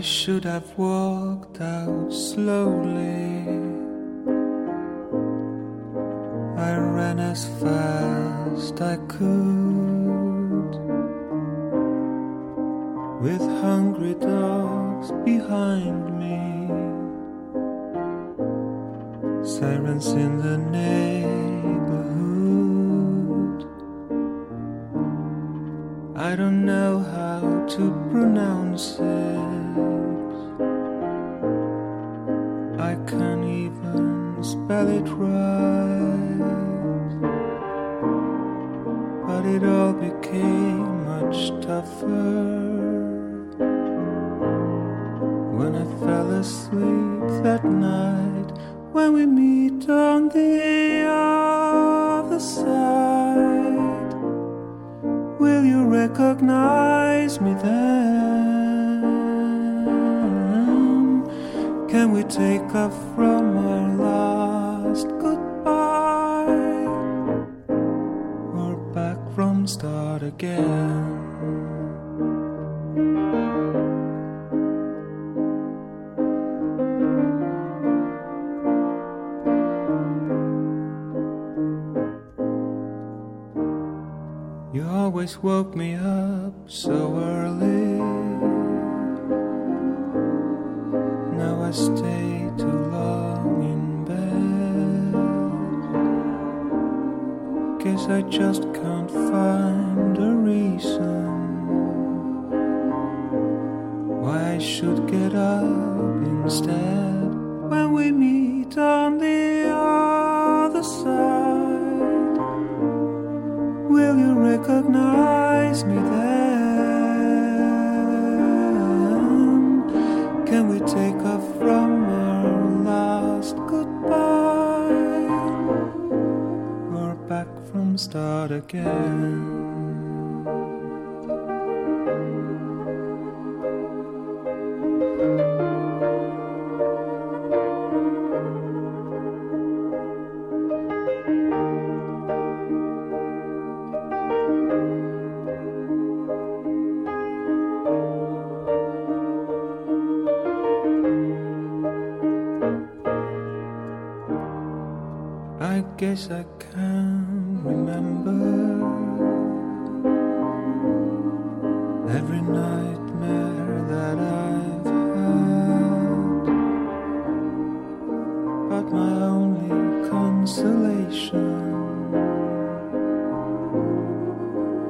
I should have walked out slowly. I ran as fast I could with hungry dogs behind me. Sirens in the neighborhood. I can't even spell it right. But it all became much tougher when I fell asleep that night. When we meet on the other side, will you recognize me then? Can we take off from our last goodbye or back from start again? You always woke me up so early. I stay too long in bed. Guess I just can't find a reason why I should get up instead when we meet on the other side. Will you recognize me then? Can we take off from our last goodbye We're back from start again? I guess I can't remember every nightmare that I've had. But my only consolation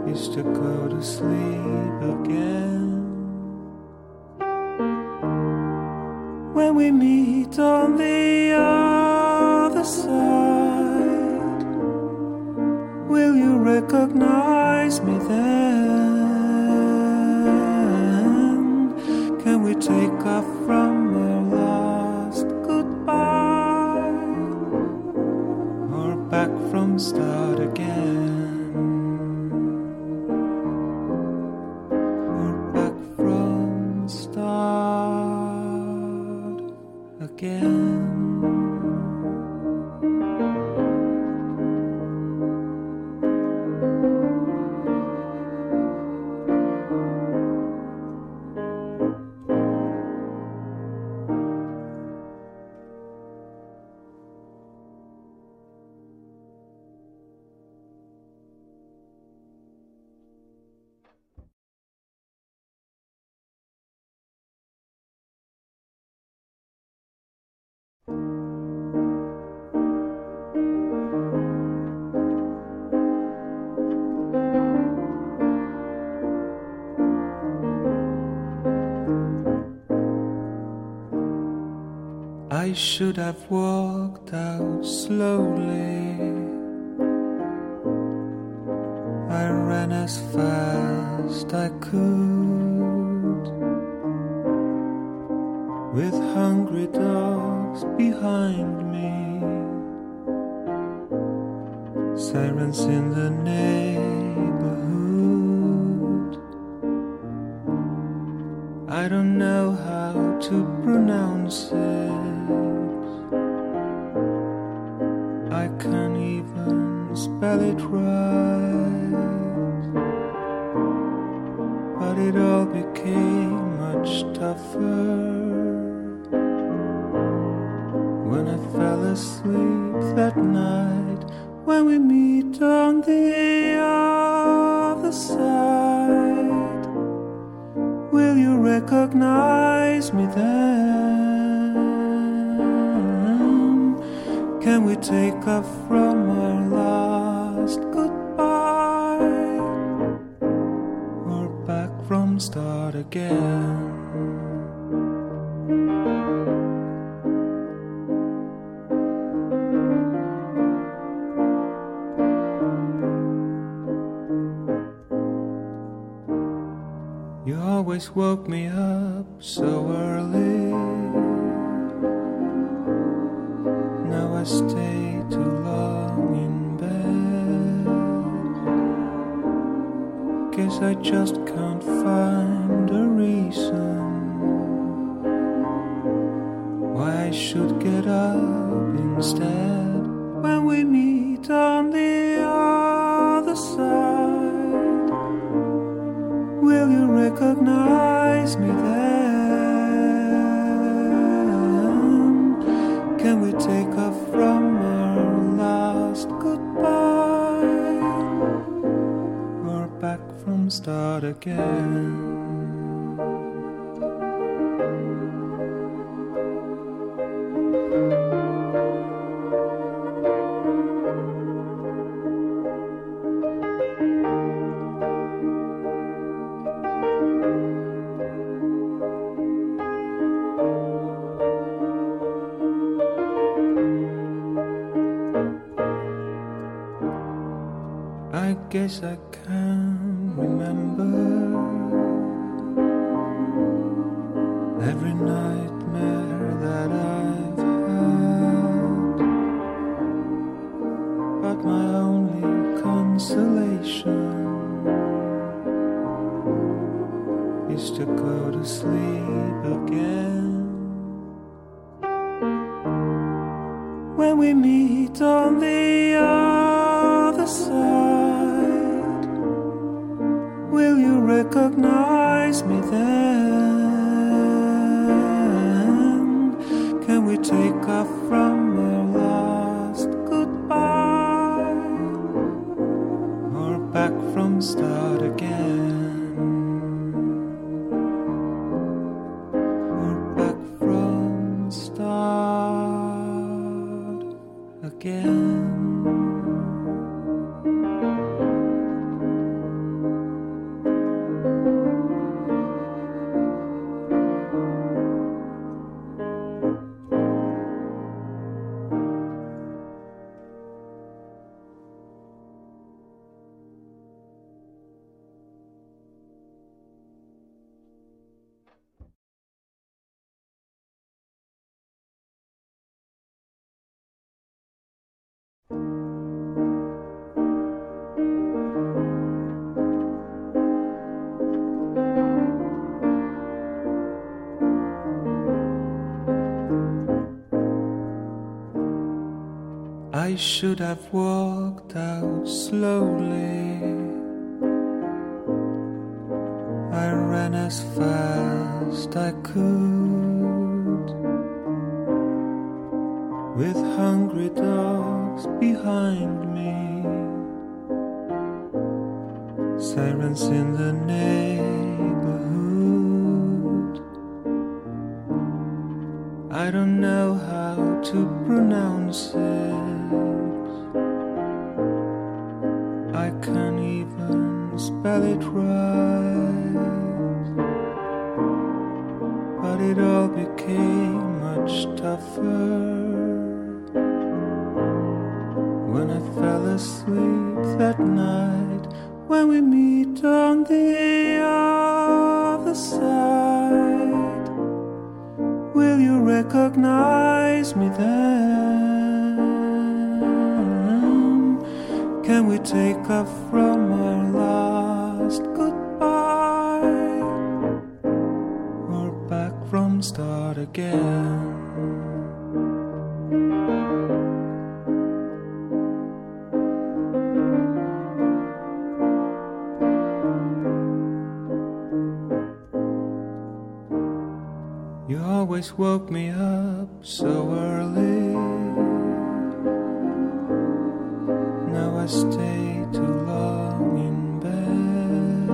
is to go to sleep again. When we meet on the recognize me then? Can we take off from our last goodbye or back from start again? I should have walked out slowly. I ran as fast I could with hungry dogs behind me. Sirens in the neighborhood. I don't know how to pronounce it. But it all became much tougher. When I fell asleep that night, when we meet on the other side, will you recognize me then? Can we take off from our last goodbye start again? You always woke me up so early. Now I stay too long in bed. Guess I just can't recognize me then? Can we take off from our last goodbye or back from start again? I should have walked out slowly. I ran as fast I could, with hungry dogs behind me, sirens in the neighborhood. I don't know how to pronounce it. When I fell asleep that night. When we meet on the other side, will you recognize me then? Can we take off from our last goodbye or back from start again? Woke me up so early. Now I stay too long in bed.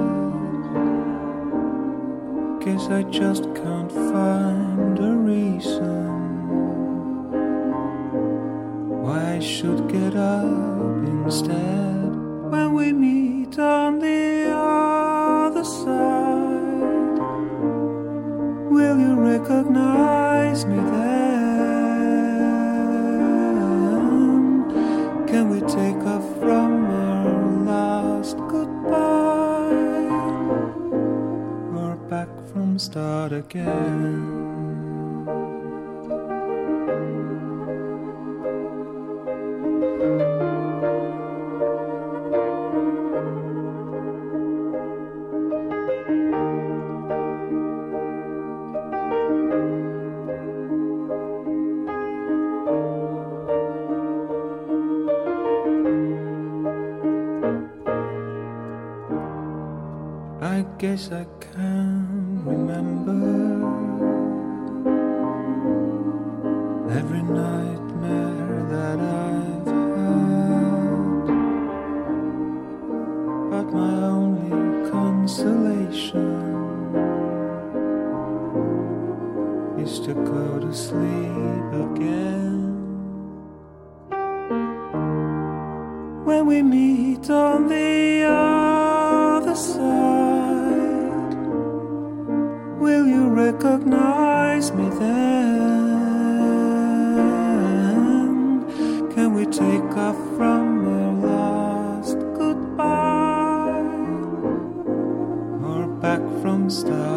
Guess I just can't find a reason why I should get up instead start again? I guess I recognize me then? Can we take off from our last goodbye or back from start